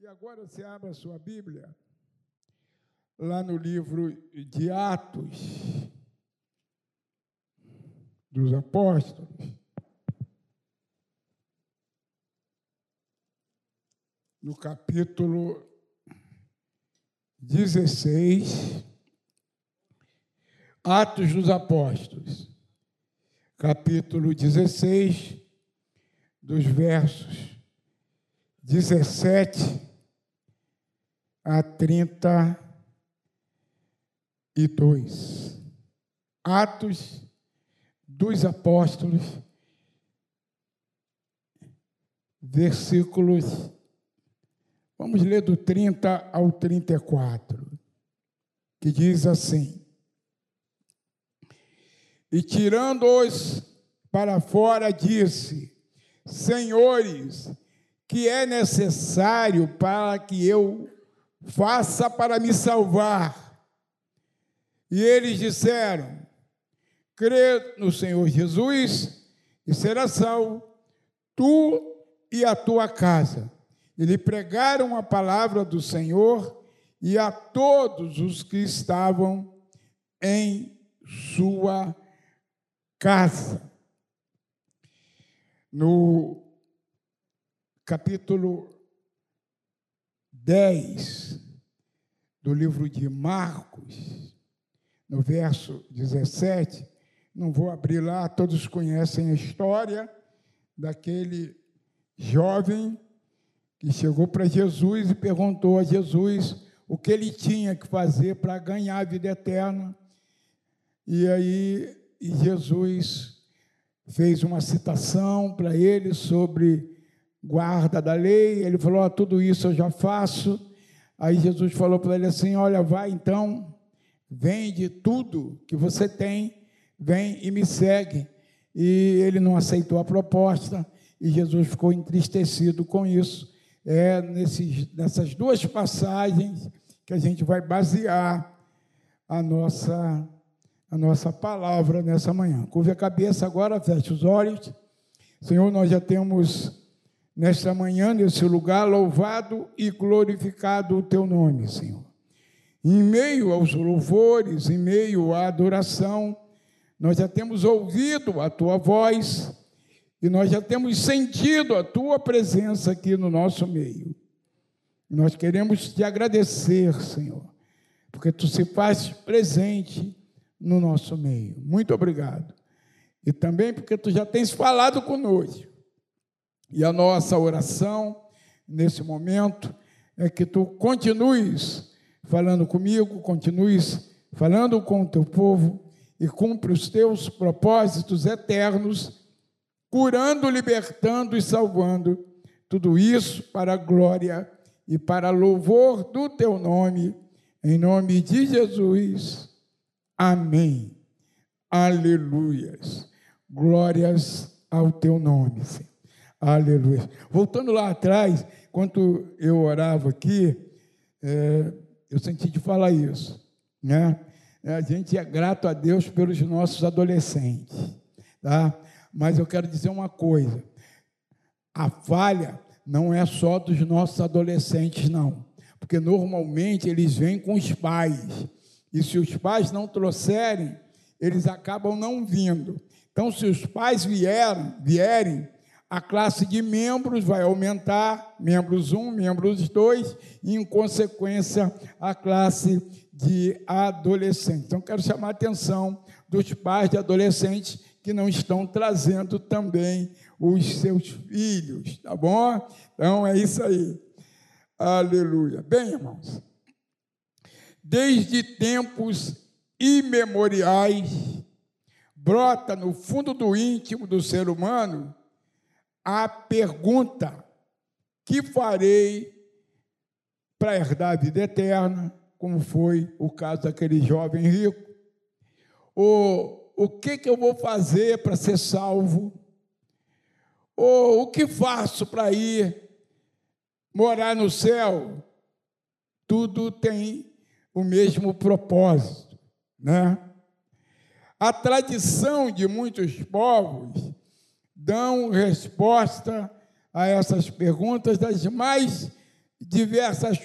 E agora você abre a sua Bíblia, lá no livro de Atos dos Apóstolos, no capítulo 16, Atos dos Apóstolos, capítulo 16, dos versos 17 a 32. Atos dos Apóstolos, versículos. Vamos ler do 30 ao 34, que diz assim: E tirando-os para fora, disse: Senhores, que é necessário para que eu faça para me salvar? E eles disseram: crê no Senhor Jesus e será salvo, tu e a tua casa. E lhe pregaram a palavra do Senhor e a todos os que estavam em sua casa. No capítulo 10 do livro de Marcos, no verso 17, não vou abrir lá, todos conhecem a história daquele jovem que chegou para Jesus e perguntou a Jesus o que ele tinha que fazer para ganhar a vida eterna. E aí Jesus fez uma citação para ele sobre guarda da lei. Ele falou: tudo isso eu já faço. Aí Jesus falou para ele assim: Olha, vai então, vende tudo que você tem, vem e me segue. E ele não aceitou a proposta e Jesus ficou entristecido com isso. É nesses, nessas duas passagens que a gente vai basear a nossa a nossa palavra nessa manhã. Curve a cabeça agora, feche os olhos. Senhor, nós já temos nesta manhã, nesse lugar, louvado e glorificado o teu nome, Senhor. Em meio aos louvores, em meio à adoração, nós já temos ouvido a tua voz e nós já temos sentido a tua presença aqui no nosso meio. Nós queremos te agradecer, Senhor, porque tu se faz presente no nosso meio. Muito obrigado. E também porque tu já tens falado conosco. E a nossa oração nesse momento é que tu continues falando comigo, continues falando com o teu povo e cumpre os teus propósitos eternos, curando, libertando e salvando. Tudo isso para a glória e para louvor do teu nome, em nome de Jesus. Amém. Aleluias. Glórias ao teu nome, Senhor. Aleluia. Voltando lá atrás, enquanto eu orava aqui, é, eu senti de falar isso. Né? A gente é grato a Deus pelos nossos adolescentes. Tá? Mas eu quero dizer uma coisa: a falha não é só dos nossos adolescentes, não. Porque normalmente eles vêm com os pais. E se os pais não trouxerem, eles acabam não vindo. Então, se os pais vierem, vierem, a classe de membros vai aumentar, membros 1, membros 2, e, em consequência, a classe de adolescentes. Então, quero chamar a atenção dos pais de adolescentes que não estão trazendo também os seus filhos, tá bom? Então, é isso aí. Aleluia. Bem, irmãos, desde tempos imemoriais, brota no fundo do íntimo do ser humano a pergunta: que farei para herdar a vida eterna, como foi o caso daquele jovem rico? Ou o que, que eu vou fazer para ser salvo? Ou o que faço para ir morar no céu? Tudo tem o mesmo propósito, né? A tradição de muitos povos dão resposta a essas perguntas das mais diversas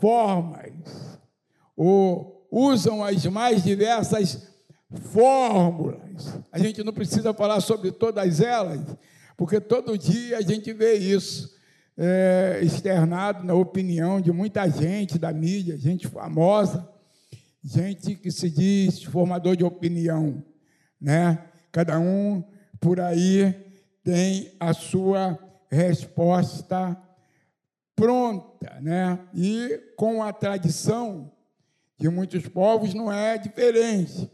formas, ou usam as mais diversas fórmulas. A gente não precisa falar sobre todas elas, porque todo dia a gente vê isso é, externado na opinião de muita gente da mídia, gente famosa, gente que se diz formador de opinião, né? Cada um por aí tem a sua resposta pronta, né? E com a tradição de muitos povos não é diferente.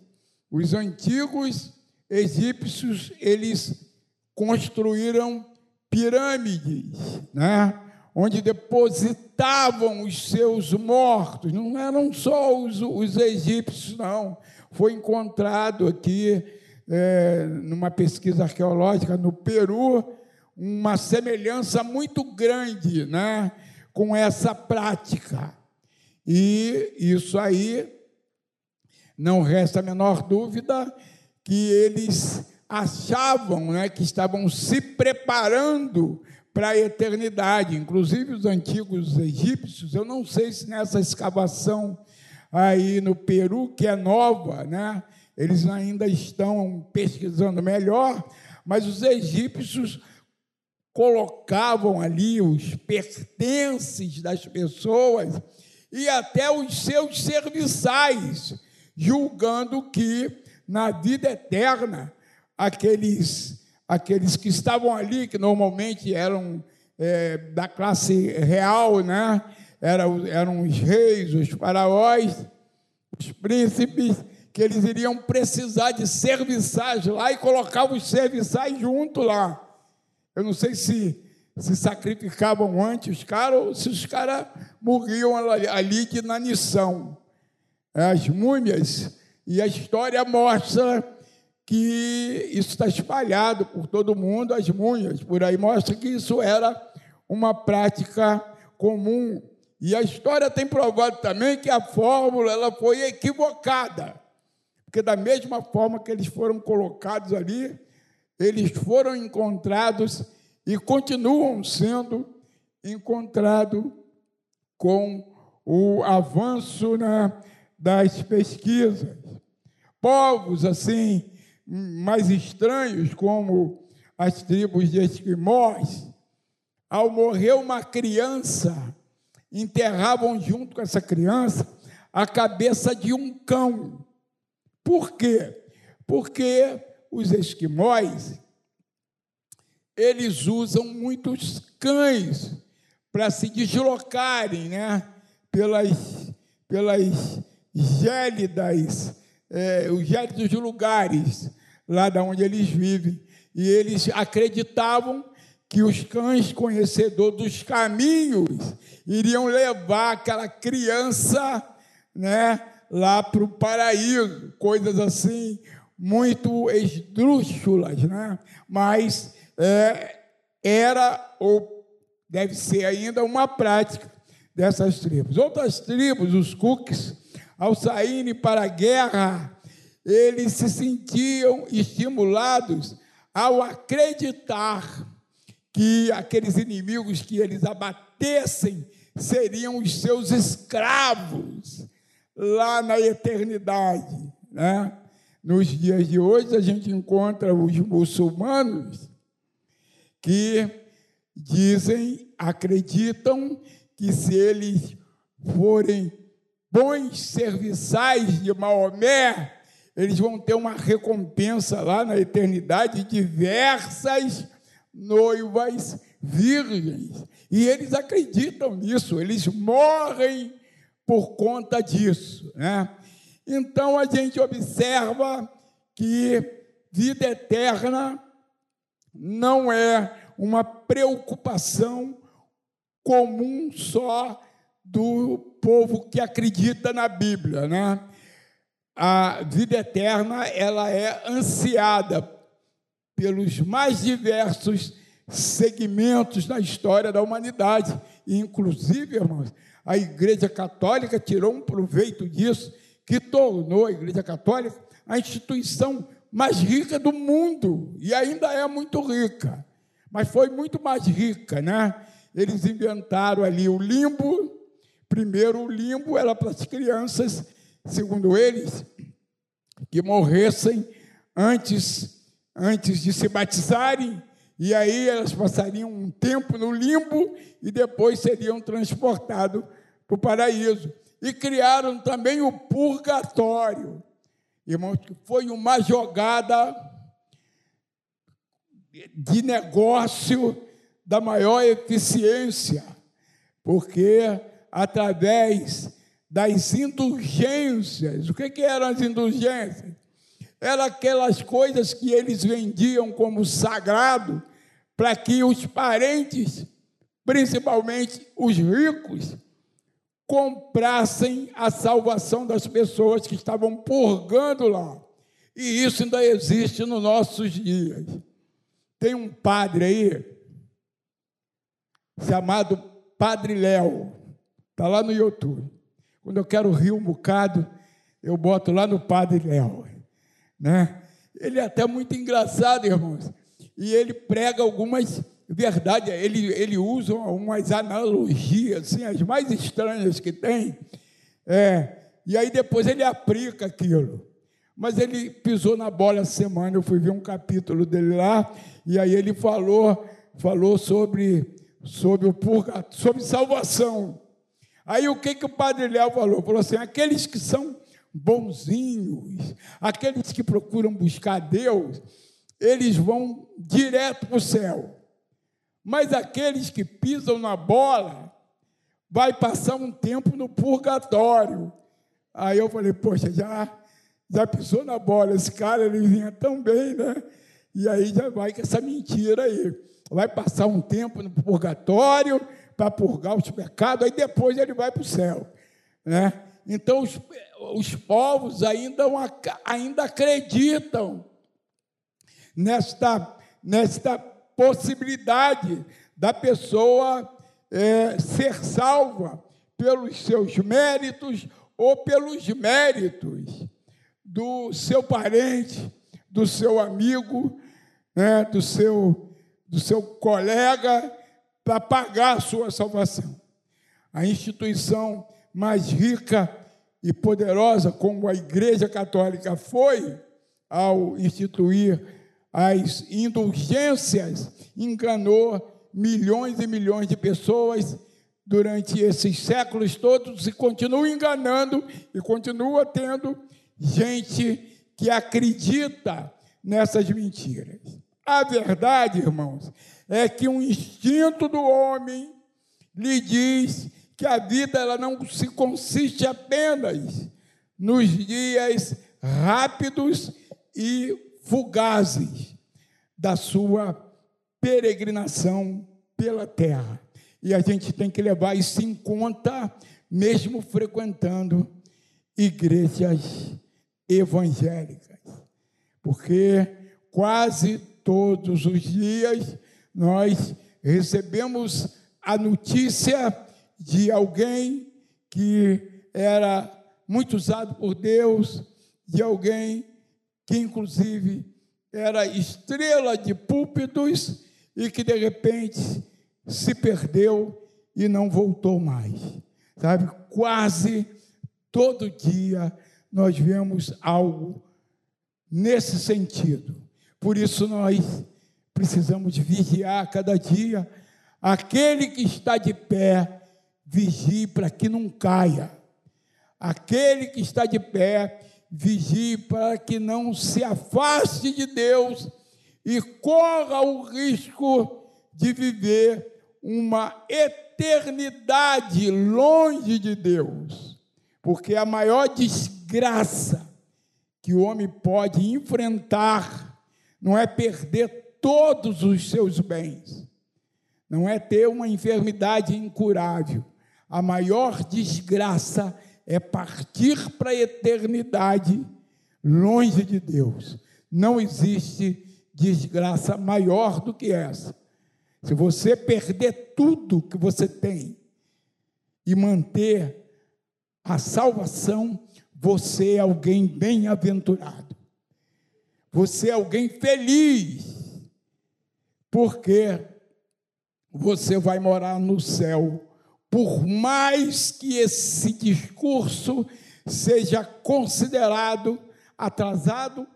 Os antigos egípcios, eles construíram pirâmides, né? onde depositavam os seus mortos. Não eram só os, os egípcios, não. Foi encontrado aqui, é, numa pesquisa arqueológica no Peru, uma semelhança muito grande né, com essa prática. E isso aí, não resta a menor dúvida que eles achavam né, que estavam se preparando para a eternidade. Inclusive os antigos egípcios, eu não sei se nessa escavação aí no Peru, que é nova, né, eles ainda estão pesquisando melhor, mas os egípcios colocavam ali os pertences das pessoas e até os seus serviçais, julgando que na vida eterna aqueles aqueles que estavam ali, que normalmente eram é, da classe real, né? eram, eram os reis, os faraós, os príncipes, que eles iriam precisar de serviçais lá e colocavam os serviçais junto lá. Eu não sei se se sacrificavam antes os caras ou se os caras morriam ali de inanição. As múmias, e a história mostra que isso está espalhado por todo mundo, as múmias por aí mostra que isso era uma prática comum. E a história tem provado também que a fórmula ela foi equivocada, porque da mesma forma que eles foram colocados ali, eles foram encontrados e continuam sendo encontrados com o avanço né, das pesquisas. Povos assim mais estranhos, como as tribos de Esquimós, ao morrer uma criança, enterravam junto com essa criança a cabeça de um cão. Por quê? Porque os esquimós eles usam muitos cães para se deslocarem né, pelas, pelas gélidas, é, os gélidos lugares lá da onde eles vivem. E eles acreditavam que os cães conhecedores dos caminhos iriam levar aquela criança né, lá para o paraíso, coisas assim muito esdrúxulas, né? mas é, era ou deve ser ainda uma prática dessas tribos. Outras tribos, os Cooks, ao saírem para a guerra, eles se sentiam estimulados ao acreditar que aqueles inimigos que eles abatessem seriam os seus escravos lá na eternidade. Né? Nos dias de hoje, a gente encontra os muçulmanos que dizem, acreditam que se eles forem bons serviçais de Maomé, eles vão ter uma recompensa lá na eternidade, diversas noivas virgens. E eles acreditam nisso, eles morrem por conta disso. Né? Então a gente observa que vida eterna não é uma preocupação comum só do povo que acredita na Bíblia, né? A vida eterna, ela é ansiada pelos mais diversos segmentos da história da humanidade, inclusive, irmãos, a Igreja Católica tirou um proveito disso, que tornou a Igreja Católica a instituição mais rica do mundo, e ainda é muito rica, mas foi muito mais rica, né? eles inventaram ali o limbo. Primeiro, o limbo era para as crianças, segundo eles, que morressem antes, antes de se batizarem, e aí elas passariam um tempo no limbo e depois seriam transportados para o paraíso. E criaram também o purgatório. Irmãos, que foi uma jogada de negócio da maior eficiência, porque através das indulgências, o que, que eram as indulgências? Eram aquelas coisas que eles vendiam como sagrado para que os parentes, principalmente os ricos, comprassem a salvação das pessoas que estavam purgando lá. E isso ainda existe nos nossos dias. Tem um padre aí, chamado Padre Léo, está lá no YouTube. Quando eu quero rir um bocado, eu boto lá no Padre Léo. Né? Ele é até muito engraçado, irmãos. E ele prega algumas verdades, ele, ele usa umas analogias, assim, as mais estranhas que tem. É, e aí depois ele aplica aquilo. Mas ele pisou na bola essa semana, eu fui ver um capítulo dele lá, e aí ele falou, falou sobre sobre o purgatório, sobre salvação. Aí o que, que o padre Léo falou? Falou assim: aqueles que são bonzinhos, aqueles que procuram buscar Deus, eles vão direto para o céu. Mas aqueles que pisam na bola, vai passar um tempo no purgatório. Aí eu falei, poxa, já, já pisou na bola, esse cara ele vinha tão bem, né? E aí já vai com essa mentira aí vai passar um tempo no purgatório para purgar os pecados, aí depois ele vai para o céu. Né? Então, os, os povos ainda, ainda acreditam nesta, nesta possibilidade da pessoa é, ser salva pelos seus méritos ou pelos méritos do seu parente, do seu amigo, né, do seu do seu colega para pagar a sua salvação. A instituição mais rica e poderosa, como a Igreja Católica foi, ao instituir as indulgências, enganou milhões e milhões de pessoas durante esses séculos todos e continua enganando e continua tendo gente que acredita nessas mentiras. A verdade, irmãos, é que um instinto do homem lhe diz que a vida ela não se consiste apenas nos dias rápidos e fugazes da sua peregrinação pela terra. E a gente tem que levar isso em conta, mesmo frequentando igrejas evangélicas, porque quase todos os dias nós recebemos a notícia de alguém que era muito usado por Deus, de alguém que, inclusive, era estrela de púlpitos e que, de repente, se perdeu e não voltou mais. Sabe, quase todo dia nós vemos algo nesse sentido. Por isso nós precisamos vigiar cada dia. Aquele que está de pé, vigie para que não caia. Aquele que está de pé, vigie para que não se afaste de Deus e corra o risco de viver uma eternidade longe de Deus. Porque a maior desgraça que o homem pode enfrentar não é perder todos os seus bens, não é ter uma enfermidade incurável. A maior desgraça é partir para a eternidade longe de Deus. Não existe desgraça maior do que essa. Se você perder tudo que você tem e manter a salvação, você é alguém bem-aventurado. Você é alguém feliz, porque você vai morar no céu. Por mais que esse discurso seja considerado atrasado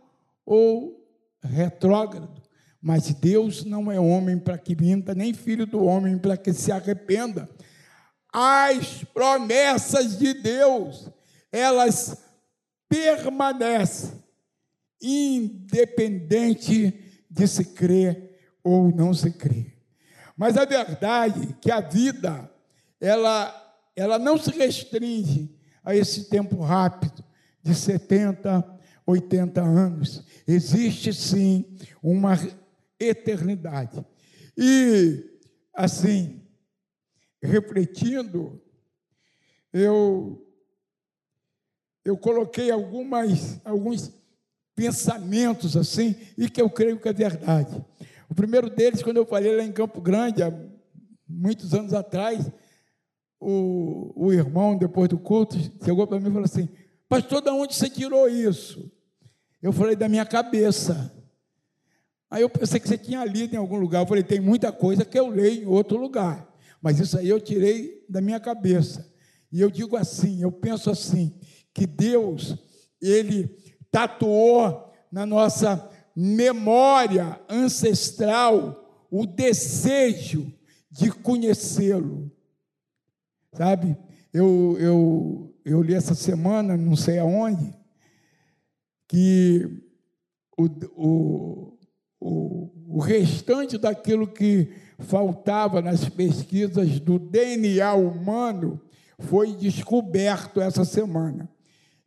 ou retrógrado, mas Deus não é homem para que minta, nem filho do homem para que se arrependa. As promessas de Deus, elas permanecem, independente de se crer ou não se crer. Mas a verdade é que a vida, ela, ela não se restringe a esse tempo rápido de 70, 80 anos. Existe sim uma eternidade. E, assim, refletindo, eu, eu coloquei algumas, alguns pensamentos assim, e que eu creio que é verdade. O primeiro deles, quando eu falei lá em Campo Grande, há muitos anos atrás, o, o irmão, depois do culto, chegou para mim e falou assim: Pastor, de onde você tirou isso? Eu falei: Da minha cabeça. Aí eu pensei que você tinha lido em algum lugar. Eu falei: Tem muita coisa que eu leio em outro lugar. Mas isso aí eu tirei da minha cabeça. E eu digo assim: eu penso assim, que Deus, Ele tatuou na nossa memória ancestral o desejo de conhecê-lo. Sabe? Eu, eu, eu li essa semana, não sei aonde, que o, o, o, o restante daquilo que faltava nas pesquisas do DNA humano foi descoberto essa semana.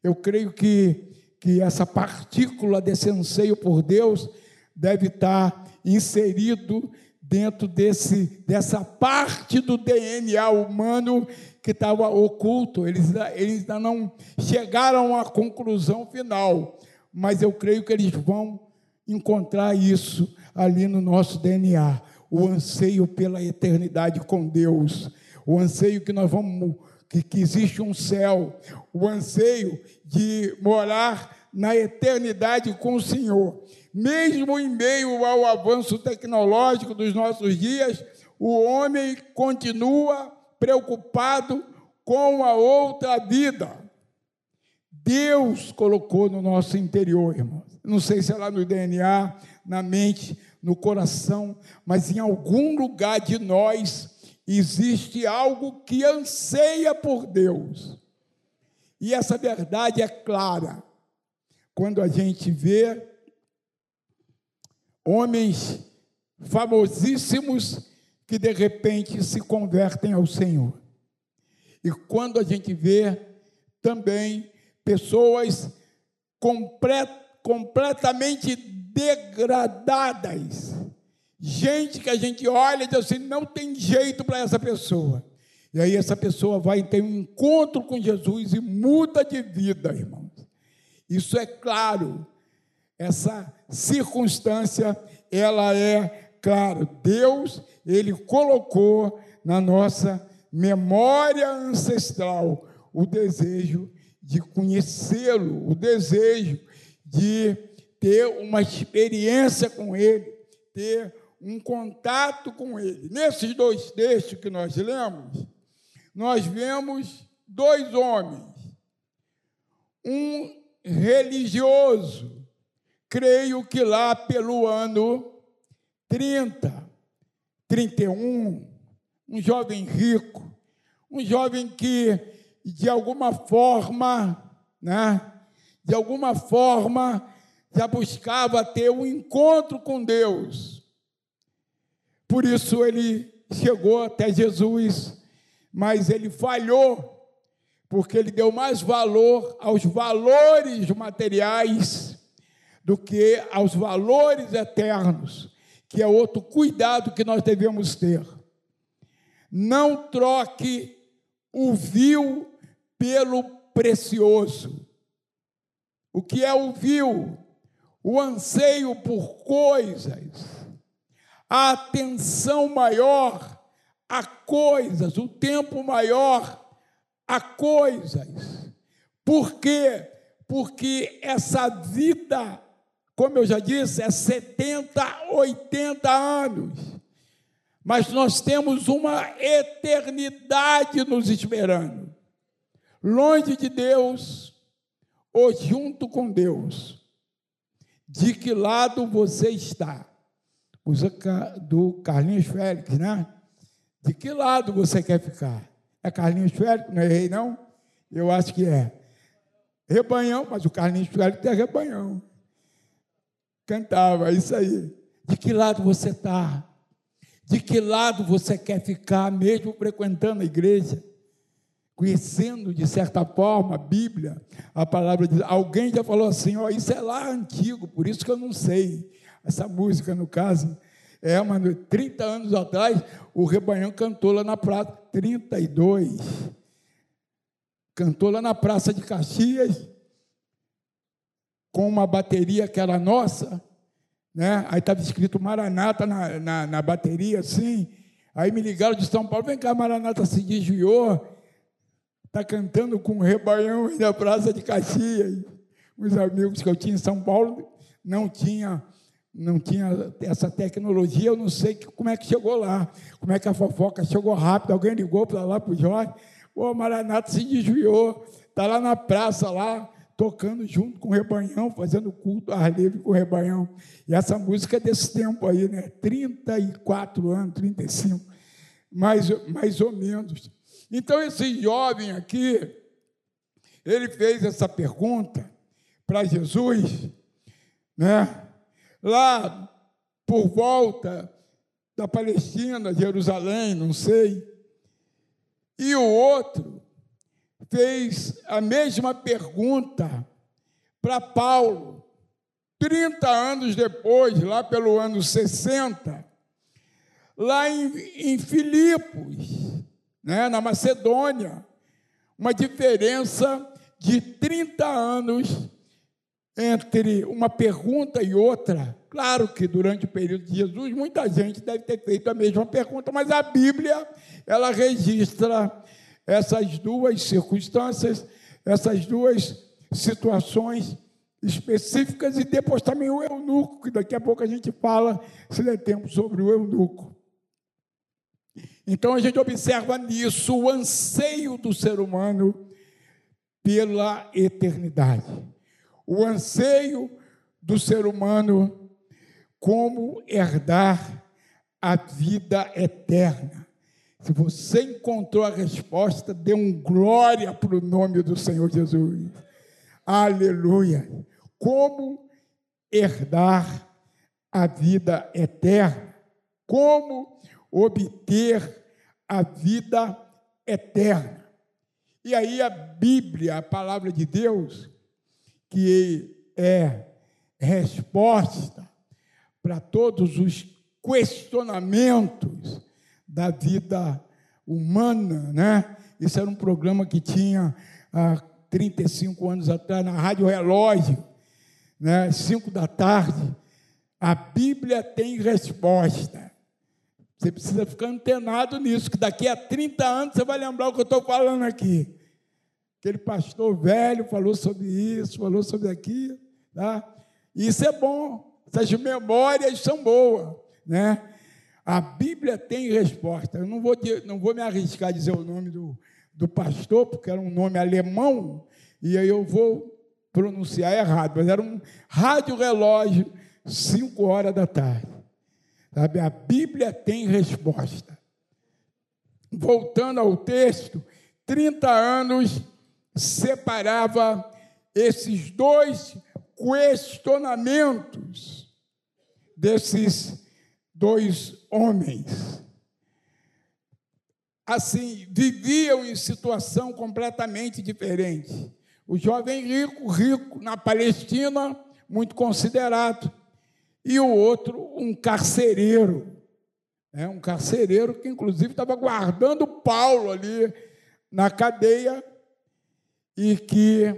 Eu creio que que essa partícula desse anseio por Deus deve estar inserido dentro desse, dessa parte do DNA humano que estava oculto. Eles, eles ainda não chegaram à conclusão final, mas eu creio que eles vão encontrar isso ali no nosso DNA o anseio pela eternidade com Deus, o anseio que nós vamos que, que existe um céu, o anseio de morar na eternidade com o Senhor. Mesmo em meio ao avanço tecnológico dos nossos dias, o homem continua preocupado com a outra vida. Deus colocou no nosso interior, irmãos. Não sei se é lá no DNA, na mente, no coração, mas em algum lugar de nós existe algo que anseia por Deus. E essa verdade é clara quando a gente vê homens famosíssimos que de repente se convertem ao Senhor. E quando a gente vê também pessoas complet, completamente degradadas, Gente que a gente olha e diz assim: não tem jeito para essa pessoa. E aí essa pessoa vai ter um encontro com Jesus e muda de vida, irmãos. Isso é claro. Essa circunstância, ela é claro. Deus, ele colocou na nossa memória ancestral o desejo de conhecê-lo, o desejo de ter uma experiência com ele, ter um contato com ele. Nesses dois textos que nós lemos, nós vemos dois homens. Um religioso, creio que lá pelo ano 30, 31, um jovem rico, um jovem que de alguma forma, né, de alguma forma já buscava ter um encontro com Deus. Por isso ele chegou até Jesus, mas ele falhou, porque ele deu mais valor aos valores materiais do que aos valores eternos, que é outro cuidado que nós devemos ter. Não troque o vil pelo precioso. O que é o vil? O anseio por coisas a atenção maior a coisas, o tempo maior a coisas. Por quê? Porque essa vida, como eu já disse, é 70, 80 anos. mas nós temos uma eternidade nos esperando. Longe de Deus ou junto com Deus. De que lado você está? Do Carlinhos Félix, né? De que lado você quer ficar? É Carlinhos Félix? Não errei, não? Eu acho que é. Rebanhão, mas o Carlinhos Félix é rebanhão. Cantava, é isso aí. De que lado você está? De que lado você quer ficar, mesmo frequentando a igreja? Conhecendo, de certa forma, a Bíblia, a palavra de Alguém já falou assim: ó, isso é lá antigo, por isso que eu não sei. Essa música, no caso, é uma. 30 anos atrás, o Rebanhão cantou lá na praça, 32. Cantou lá na Praça de Caxias, com uma bateria que era nossa, né? Aí estava escrito Maranata na, na, na, bateria, assim. Aí me ligaram de São Paulo, vem cá, Maranata se desviou, está cantando com o rebanhão aí na Praça de Caxias. Os amigos que eu tinha em São Paulo não tinha não tinha essa tecnologia, eu não sei como é que chegou lá, como é que a fofoca chegou rápido, alguém ligou para lá para o Jorge, o Maranata se desviou, está lá na praça lá, tocando junto com o rebanhão, fazendo culto ar livre com o rebanhão. E essa música é desse tempo aí, né? 34 anos, 35, mais, mais ou menos. Então, esse jovem aqui, ele fez essa pergunta para Jesus, né? Lá por volta da Palestina, Jerusalém, não sei. E o outro fez a mesma pergunta para Paulo, 30 anos depois, lá pelo ano 60, lá em, em Filipos, né, na Macedônia, uma diferença de 30 anos entre uma pergunta e outra. Claro que durante o período de Jesus, muita gente deve ter feito a mesma pergunta, mas a Bíblia, ela registra essas duas circunstâncias, essas duas situações específicas e depois também o eunuco, que daqui a pouco a gente fala, se der tempo, sobre o eunuco. Então a gente observa nisso o anseio do ser humano pela eternidade. O anseio do ser humano como herdar a vida eterna. Se você encontrou a resposta, dê um glória para o nome do Senhor Jesus. Aleluia. Como herdar a vida eterna? Como obter a vida eterna? E aí a Bíblia, a palavra de Deus, que é resposta para todos os questionamentos da vida humana, né? Isso era um programa que tinha há 35 anos atrás na Rádio Relógio, né? 5 da tarde. A Bíblia tem resposta. Você precisa ficar antenado nisso, que daqui a 30 anos você vai lembrar o que eu estou falando aqui. Aquele pastor velho falou sobre isso, falou sobre aquilo. Tá? Isso é bom, essas memórias são boas. Né? A Bíblia tem resposta. Eu não vou, não vou me arriscar a dizer o nome do, do pastor, porque era um nome alemão, e aí eu vou pronunciar errado, mas era um rádio relógio, 5 horas da tarde. Sabe? A Bíblia tem resposta. Voltando ao texto, 30 anos separava esses dois questionamentos desses dois homens. Assim, viviam em situação completamente diferente. O jovem rico, rico na Palestina, muito considerado, e o outro, um carcereiro. É, um carcereiro que, inclusive, estava guardando Paulo ali na cadeia e que,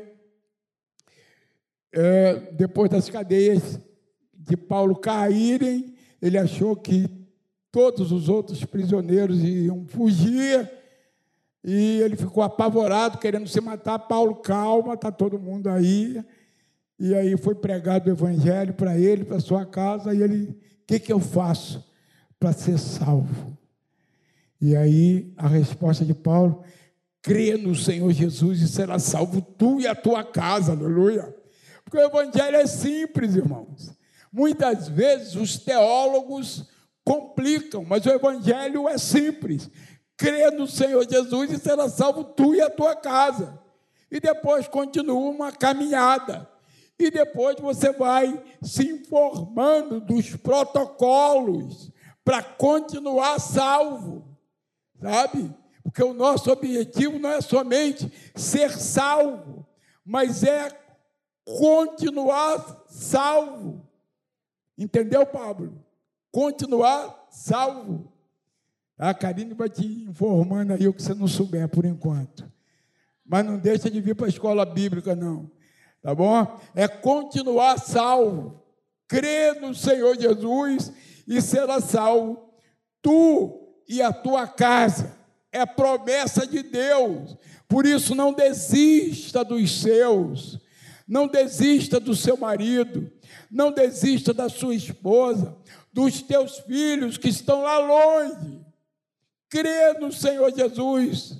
é, depois das cadeias de Paulo caírem, ele achou que todos os outros prisioneiros iam fugir e ele ficou apavorado, querendo se matar. Paulo, calma, está todo mundo aí. E aí foi pregado o evangelho para ele, para sua casa, e ele, o que, que eu faço para ser salvo? E aí a resposta de Paulo: crê no Senhor Jesus e será salvo tu e a tua casa, aleluia. Porque o evangelho é simples, irmãos. Muitas vezes os teólogos complicam, mas o evangelho é simples. Crê no Senhor Jesus e será salvo tu e a tua casa. E depois continua uma caminhada. E depois você vai se informando dos protocolos para continuar salvo sabe? Porque o nosso objetivo não é somente ser salvo, mas é continuar salvo. Entendeu, Pablo? Continuar salvo. A Karine vai te informando aí o que você não souber por enquanto. Mas não deixa de vir para a escola bíblica, não. Tá bom? É continuar salvo. Crê no Senhor Jesus e será salvo. Tu e a tua casa. É promessa de Deus. Por isso, não desista dos seus. Não desista do seu marido. Não desista da sua esposa. Dos teus filhos que estão lá longe. Crê no Senhor Jesus.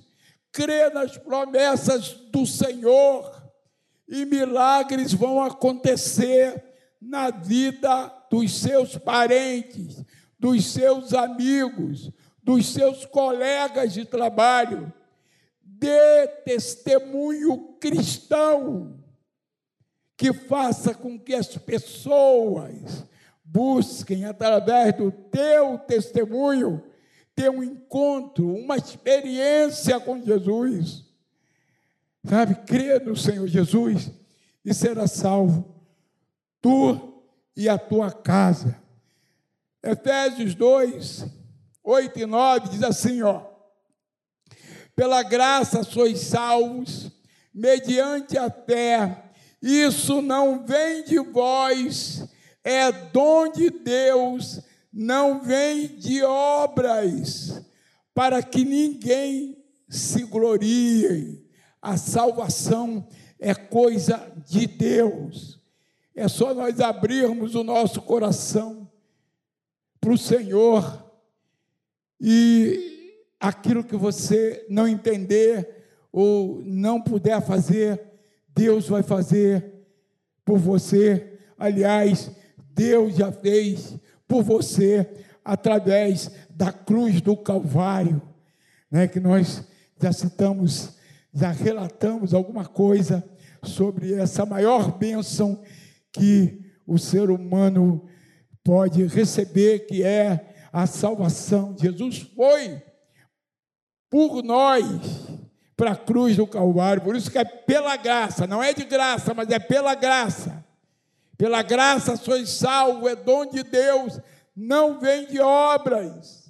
Crê nas promessas do Senhor. E milagres vão acontecer na vida dos seus parentes, dos seus amigos, dos seus colegas de trabalho. Dê testemunho cristão que faça com que as pessoas busquem, através do teu testemunho, ter um encontro, uma experiência com Jesus. Sabe, crê no Senhor Jesus e será salvo, tu e a tua casa. Efésios 2, 8 e 9 diz assim, ó: Pela graça sois salvos, mediante a fé. Isso não vem de vós, é dom de Deus, não vem de obras, para que ninguém se glorie. A salvação é coisa de Deus. É só nós abrirmos o nosso coração para o Senhor e aquilo que você não entender ou não puder fazer, Deus vai fazer por você. Aliás, Deus já fez por você através da cruz do Calvário, né, que nós já citamos, já relatamos alguma coisa sobre essa maior bênção que o ser humano pode receber, que é a salvação. Jesus foi por nós para a cruz do Calvário. Por isso que é pela graça, não é de graça, mas é pela graça. Pela graça sois salvo, é dom de Deus, não vem de obras,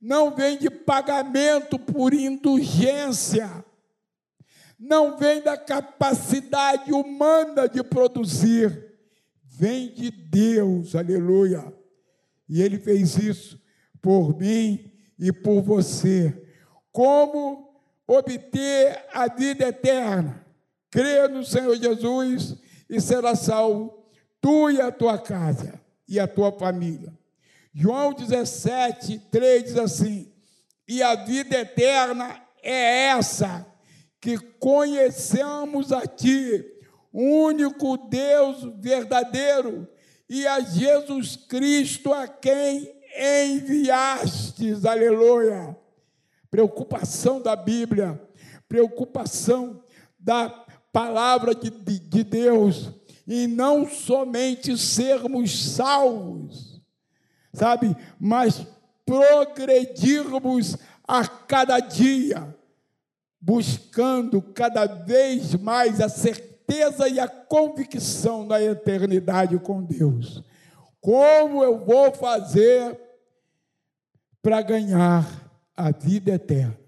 não vem de pagamento por indulgência, não vem da capacidade humana de produzir, vem de Deus, aleluia. E ele fez isso por mim e por você. Como obter a vida eterna? Crê no Senhor Jesus e será salvo, tu e a tua casa e a tua família. João 17, 3 diz assim: E a vida eterna é essa, que conheçamos a Ti, único Deus verdadeiro e a Jesus Cristo a quem enviastes, aleluia. Preocupação da Bíblia, preocupação da palavra de, de, de Deus, e não somente sermos salvos, sabe, mas progredirmos a cada dia, buscando cada vez mais a certeza e a convicção da eternidade com Deus. Como eu vou fazer para ganhar a vida eterna?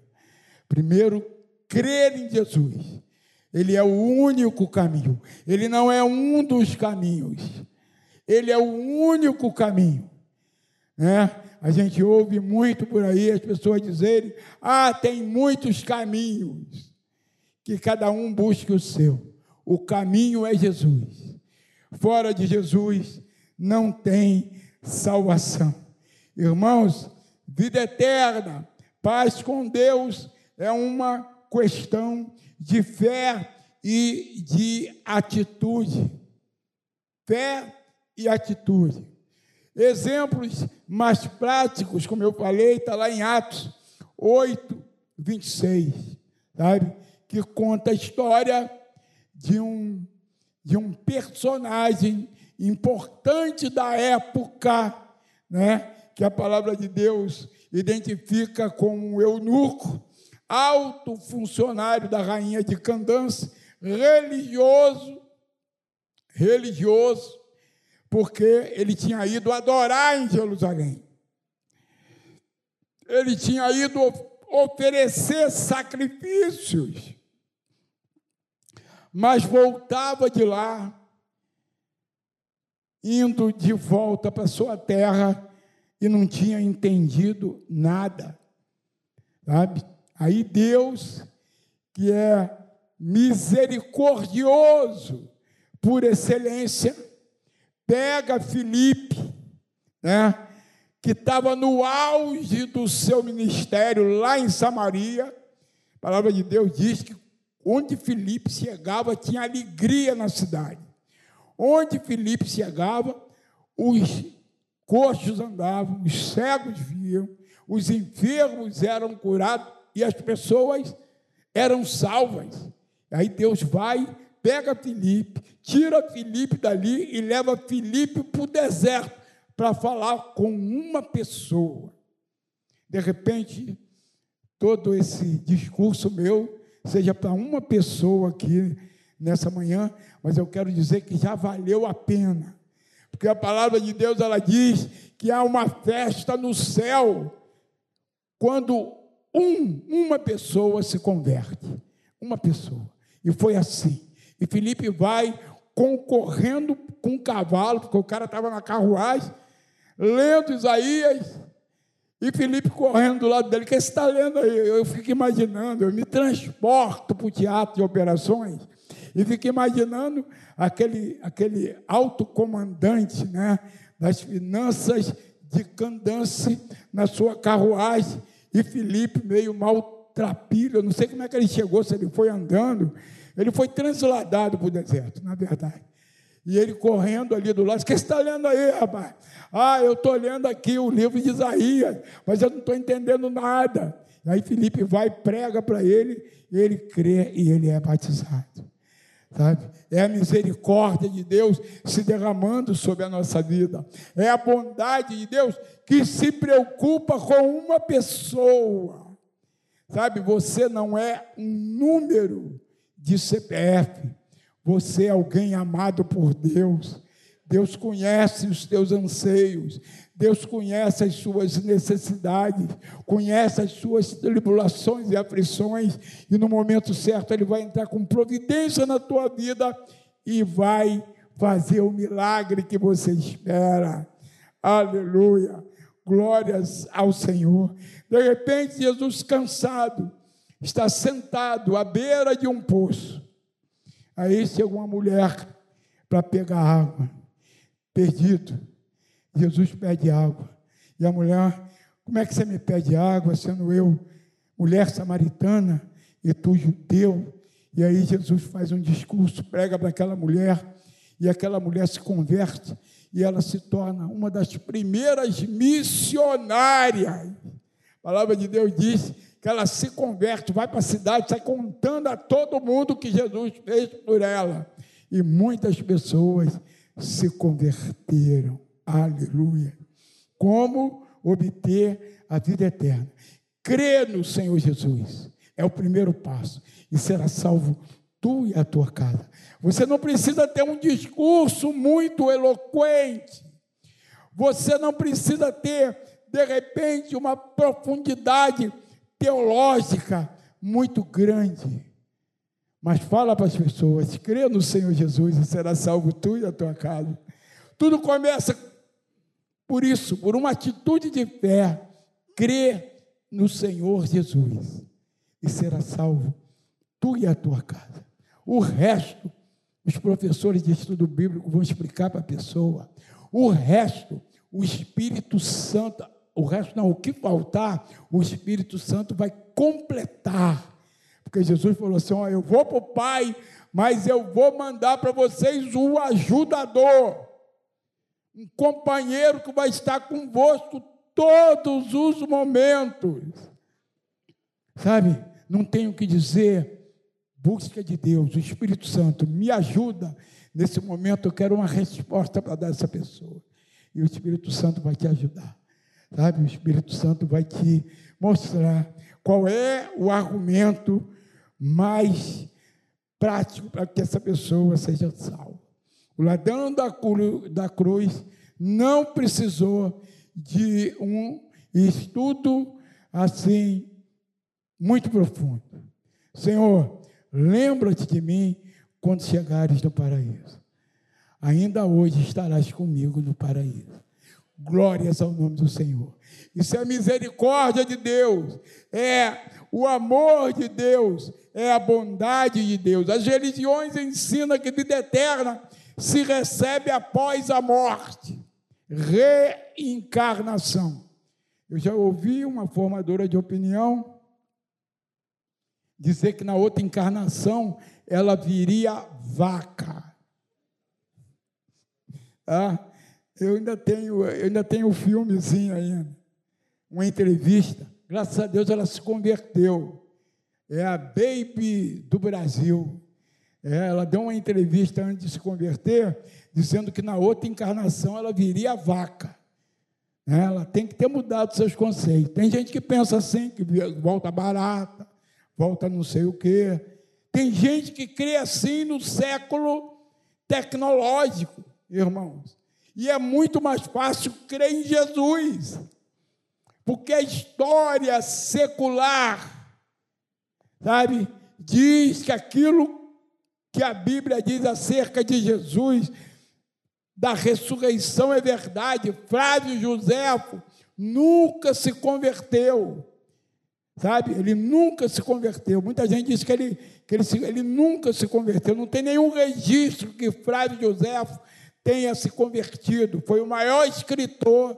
Primeiro, crer em Jesus. Ele é o único caminho. Ele não é um dos caminhos. Ele é o único caminho. Né? A gente ouve muito por aí as pessoas dizerem: ah, tem muitos caminhos. Que cada um busque o seu. O caminho é Jesus. Fora de Jesus não tem salvação. Irmãos, vida eterna Paz com Deus é uma questão de fé e de atitude. Fé e atitude. Exemplos mais práticos, como eu falei, está lá em Atos 8, 26, sabe? Que conta a história de um, de um personagem importante da época, né? Que a palavra de Deus identifica como um eunuco, alto funcionário da rainha de Candance, religioso, religioso, porque ele tinha ido adorar em Jerusalém. Ele tinha ido oferecer sacrifícios, mas voltava de lá, indo de volta para sua terra e não tinha entendido nada, sabe? Aí Deus, que é misericordioso por excelência, pega Filipe, né, que estava no auge do seu ministério lá em Samaria. A palavra de Deus diz que onde Filipe chegava tinha alegria na cidade. Onde Filipe chegava, os coxos andavam, os cegos viam, os enfermos eram curados e as pessoas eram salvas. Aí Deus vai pega Filipe, tira Filipe dali e leva Filipe para o deserto para falar com uma pessoa. De repente, todo esse discurso meu seja para uma pessoa aqui nessa manhã, mas eu quero dizer que já valeu a pena. Porque a palavra de Deus ela diz que há uma festa no céu quando um, uma pessoa se converte. Uma pessoa. E foi assim. E Felipe vai concorrendo com o cavalo, porque o cara estava na carruagem, lendo Isaías, e Felipe correndo do lado dele. O que você está lendo aí? Eu fico imaginando, eu me transporto para o teatro de operações e fico imaginando aquele, aquele alto comandante né, das finanças de Candace na sua carruagem e Felipe meio maltrapilho. Eu não sei como é que ele chegou, se ele foi andando ele foi transladado para o deserto, na verdade. E ele correndo ali do lado, o que você está lendo aí, rapaz? Ah, eu estou lendo aqui o livro de Isaías, mas eu não estou entendendo nada. Aí Felipe vai, prega para ele, ele crê e ele é batizado. Sabe? É a misericórdia de Deus se derramando sobre a nossa vida. É a bondade de Deus que se preocupa com uma pessoa. Sabe, você não é um número de CPF. Você é alguém amado por Deus. Deus conhece os teus anseios, Deus conhece as suas necessidades, conhece as suas tribulações e aflições, e no momento certo Ele vai entrar com providência na tua vida e vai fazer o milagre que você espera. Aleluia. Glórias ao Senhor. De repente, Jesus, cansado, está sentado à beira de um poço. Aí chega uma mulher para pegar água, perdido. Jesus pede água. E a mulher, como é que você me pede água, sendo eu mulher samaritana e tu judeu? E aí Jesus faz um discurso, prega para aquela mulher, e aquela mulher se converte, e ela se torna uma das primeiras missionárias. A palavra de Deus diz que ela se converte, vai para a cidade, sai contando a todo mundo que Jesus fez por ela. E muitas pessoas se converteram. Aleluia. Como obter a vida eterna? Crer no Senhor Jesus é o primeiro passo e será salvo tu e a tua casa. Você não precisa ter um discurso muito eloquente. Você não precisa ter, de repente, uma profundidade teológica muito grande. Mas fala para as pessoas: crê no Senhor Jesus e será salvo tu e a tua casa. Tudo começa por isso, por uma atitude de fé. Crê no Senhor Jesus e será salvo tu e a tua casa. O resto, os professores de estudo bíblico vão explicar para a pessoa. O resto, o Espírito Santo o resto não, o que faltar, o Espírito Santo vai completar. Porque Jesus falou assim: eu vou para o Pai, mas eu vou mandar para vocês um ajudador, um companheiro que vai estar convosco todos os momentos. Sabe, não tenho o que dizer, busca de Deus, o Espírito Santo me ajuda. Nesse momento eu quero uma resposta para dar essa pessoa. E o Espírito Santo vai te ajudar. Sabe, o Espírito Santo vai te mostrar qual é o argumento mais prático para que essa pessoa seja salva. O ladrão da cruz, da cruz não precisou de um estudo assim muito profundo. Senhor, lembra-te de mim quando chegares no paraíso. Ainda hoje estarás comigo no paraíso. Glórias ao nome do Senhor. Isso é a misericórdia de Deus, é o amor de Deus, é a bondade de Deus. As religiões ensinam que vida eterna se recebe após a morte, reencarnação. Eu já ouvi uma formadora de opinião dizer que na outra encarnação ela viria vaca. Ah, eu ainda tenho, eu ainda tenho um filmezinho ainda, uma entrevista. Graças a Deus ela se converteu. É a Baby do Brasil. É, ela deu uma entrevista antes de se converter, dizendo que na outra encarnação ela viria vaca. É, ela tem que ter mudado seus conceitos. Tem gente que pensa assim, que volta barata, volta não sei o quê. Tem gente que crê assim no século tecnológico, irmãos. E é muito mais fácil crer em Jesus. Porque a história secular, sabe, diz que aquilo que a Bíblia diz acerca de Jesus, da ressurreição é verdade. Flávio Joséfo nunca se converteu. Sabe? Ele nunca se converteu. Muita gente diz que ele, que ele, ele nunca se converteu. Não tem nenhum registro que Flávio Joséfo tenha se convertido. Foi o maior escritor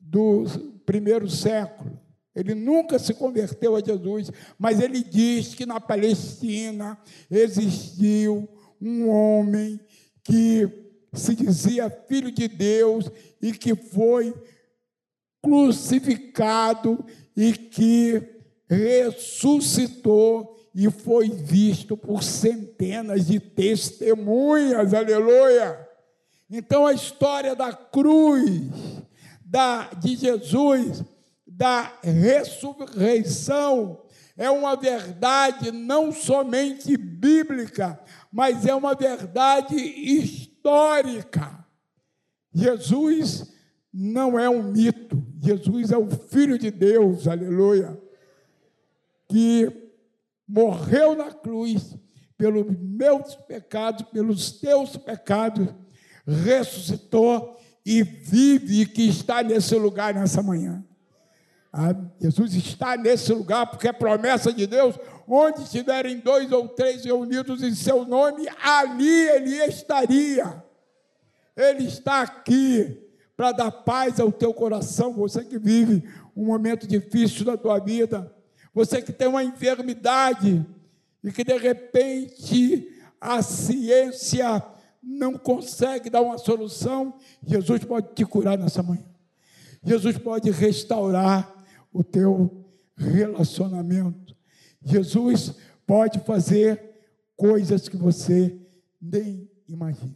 do primeiro século. Ele nunca se converteu a Jesus, mas ele diz que na Palestina existiu um homem que se dizia filho de Deus e que foi crucificado e que ressuscitou e foi visto por centenas de testemunhas, aleluia. Então a história da cruz, da, de Jesus, da ressurreição, é uma verdade não somente bíblica, mas é uma verdade histórica. Jesus não é um mito, Jesus é o Filho de Deus, aleluia, que morreu na cruz pelos meus pecados, pelos teus pecados ressuscitou e vive e que está nesse lugar nessa manhã. Jesus está nesse lugar porque é promessa de Deus. Onde estiverem dois ou três reunidos em seu nome, ali ele estaria. Ele está aqui para dar paz ao teu coração. Você que vive um momento difícil na tua vida, você que tem uma enfermidade e que de repente a ciência não consegue dar uma solução, Jesus pode te curar nessa manhã. Jesus pode restaurar o teu relacionamento. Jesus pode fazer coisas que você nem imagina.